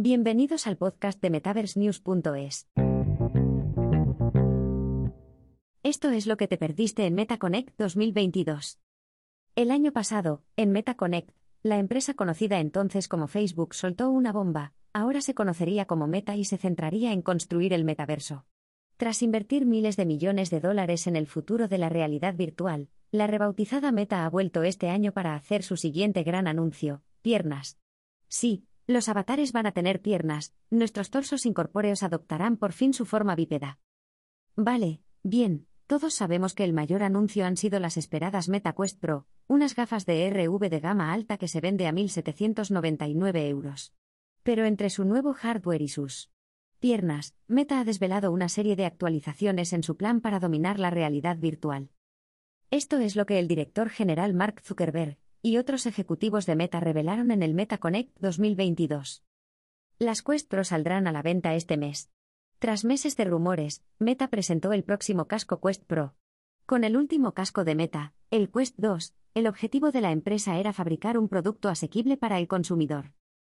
Bienvenidos al podcast de MetaverseNews.es. Esto es lo que te perdiste en MetaConnect 2022. El año pasado, en MetaConnect, la empresa conocida entonces como Facebook soltó una bomba, ahora se conocería como Meta y se centraría en construir el metaverso. Tras invertir miles de millones de dólares en el futuro de la realidad virtual, la rebautizada Meta ha vuelto este año para hacer su siguiente gran anuncio, piernas. Sí, los avatares van a tener piernas, nuestros torsos incorpóreos adoptarán por fin su forma bípeda. Vale, bien, todos sabemos que el mayor anuncio han sido las esperadas Meta Quest Pro, unas gafas de RV de gama alta que se vende a 1.799 euros. Pero entre su nuevo hardware y sus piernas, Meta ha desvelado una serie de actualizaciones en su plan para dominar la realidad virtual. Esto es lo que el director general Mark Zuckerberg y otros ejecutivos de Meta revelaron en el Meta Connect 2022. Las Quest Pro saldrán a la venta este mes. Tras meses de rumores, Meta presentó el próximo casco Quest Pro. Con el último casco de Meta, el Quest 2, el objetivo de la empresa era fabricar un producto asequible para el consumidor.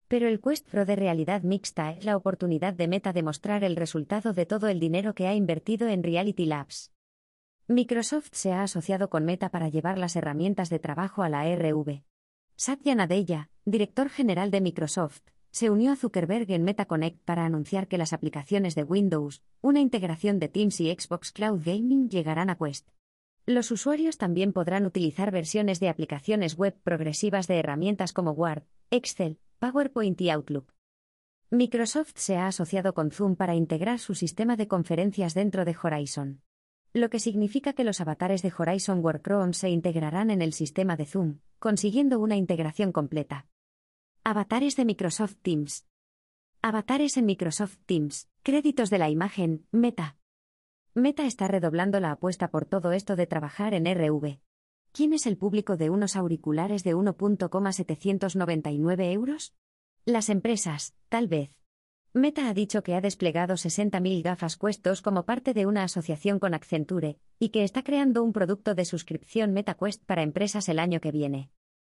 Pero el Quest Pro de realidad mixta es la oportunidad de Meta de mostrar el resultado de todo el dinero que ha invertido en Reality Labs. Microsoft se ha asociado con Meta para llevar las herramientas de trabajo a la RV. Satya Nadella, director general de Microsoft, se unió a Zuckerberg en MetaConnect para anunciar que las aplicaciones de Windows, una integración de Teams y Xbox Cloud Gaming llegarán a Quest. Los usuarios también podrán utilizar versiones de aplicaciones web progresivas de herramientas como Word, Excel, PowerPoint y Outlook. Microsoft se ha asociado con Zoom para integrar su sistema de conferencias dentro de Horizon lo que significa que los avatares de Horizon Workroom se integrarán en el sistema de Zoom, consiguiendo una integración completa. Avatares de Microsoft Teams. Avatares en Microsoft Teams. Créditos de la imagen, Meta. Meta está redoblando la apuesta por todo esto de trabajar en RV. ¿Quién es el público de unos auriculares de 1.799 euros? Las empresas, tal vez. Meta ha dicho que ha desplegado 60.000 gafas cuestos como parte de una asociación con Accenture, y que está creando un producto de suscripción MetaQuest para empresas el año que viene.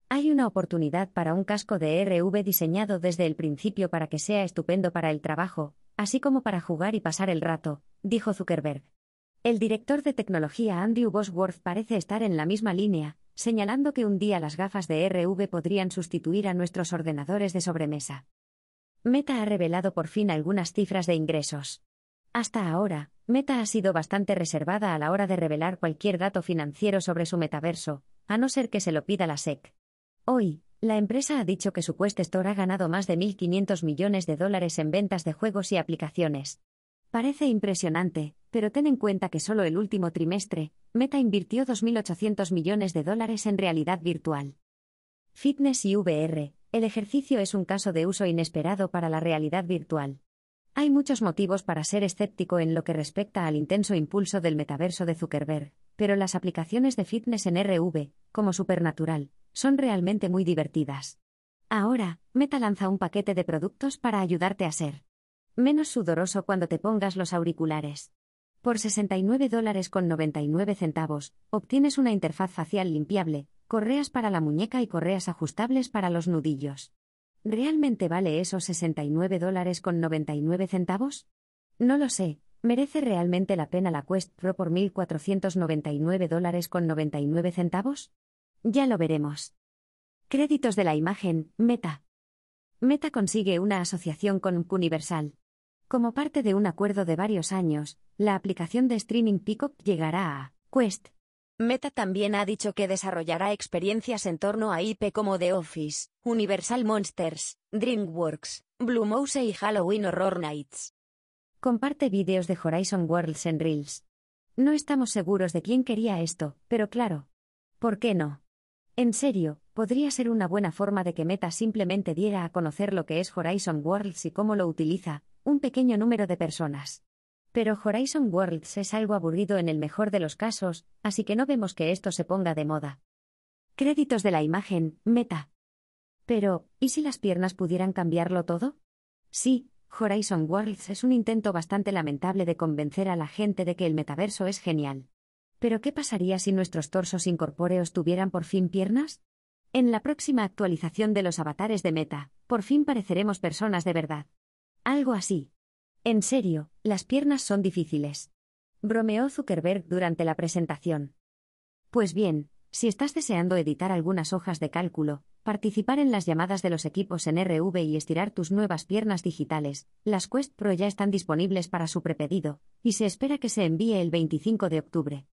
Hay una oportunidad para un casco de RV diseñado desde el principio para que sea estupendo para el trabajo, así como para jugar y pasar el rato, dijo Zuckerberg. El director de tecnología Andrew Bosworth parece estar en la misma línea, señalando que un día las gafas de RV podrían sustituir a nuestros ordenadores de sobremesa. Meta ha revelado por fin algunas cifras de ingresos. Hasta ahora, Meta ha sido bastante reservada a la hora de revelar cualquier dato financiero sobre su metaverso, a no ser que se lo pida la SEC. Hoy, la empresa ha dicho que su Quest Store ha ganado más de 1.500 millones de dólares en ventas de juegos y aplicaciones. Parece impresionante, pero ten en cuenta que solo el último trimestre, Meta invirtió 2.800 millones de dólares en realidad virtual. Fitness y VR, el ejercicio es un caso de uso inesperado para la realidad virtual. Hay muchos motivos para ser escéptico en lo que respecta al intenso impulso del metaverso de Zuckerberg, pero las aplicaciones de fitness en RV, como Supernatural, son realmente muy divertidas. Ahora, Meta lanza un paquete de productos para ayudarte a ser menos sudoroso cuando te pongas los auriculares. Por 69 dólares con 99 centavos, obtienes una interfaz facial limpiable, correas para la muñeca y correas ajustables para los nudillos. ¿Realmente vale esos 69 dólares con 99 centavos? No lo sé, ¿merece realmente la pena la Quest Pro por 1.499 dólares con 99 centavos? Ya lo veremos. Créditos de la imagen, Meta. Meta consigue una asociación con Universal. Como parte de un acuerdo de varios años, la aplicación de streaming Peacock llegará a Quest Meta también ha dicho que desarrollará experiencias en torno a IP como The Office, Universal Monsters, DreamWorks, Blue Mouse y Halloween Horror Nights. Comparte vídeos de Horizon Worlds en Reels. No estamos seguros de quién quería esto, pero claro. ¿Por qué no? En serio, podría ser una buena forma de que Meta simplemente diera a conocer lo que es Horizon Worlds y cómo lo utiliza, un pequeño número de personas. Pero Horizon Worlds es algo aburrido en el mejor de los casos, así que no vemos que esto se ponga de moda. Créditos de la imagen, Meta. Pero, ¿y si las piernas pudieran cambiarlo todo? Sí, Horizon Worlds es un intento bastante lamentable de convencer a la gente de que el metaverso es genial. Pero ¿qué pasaría si nuestros torsos incorpóreos tuvieran por fin piernas? En la próxima actualización de los avatares de Meta, por fin pareceremos personas de verdad. Algo así. En serio, las piernas son difíciles. Bromeó Zuckerberg durante la presentación. Pues bien, si estás deseando editar algunas hojas de cálculo, participar en las llamadas de los equipos en RV y estirar tus nuevas piernas digitales, las Quest Pro ya están disponibles para su prepedido, y se espera que se envíe el 25 de octubre.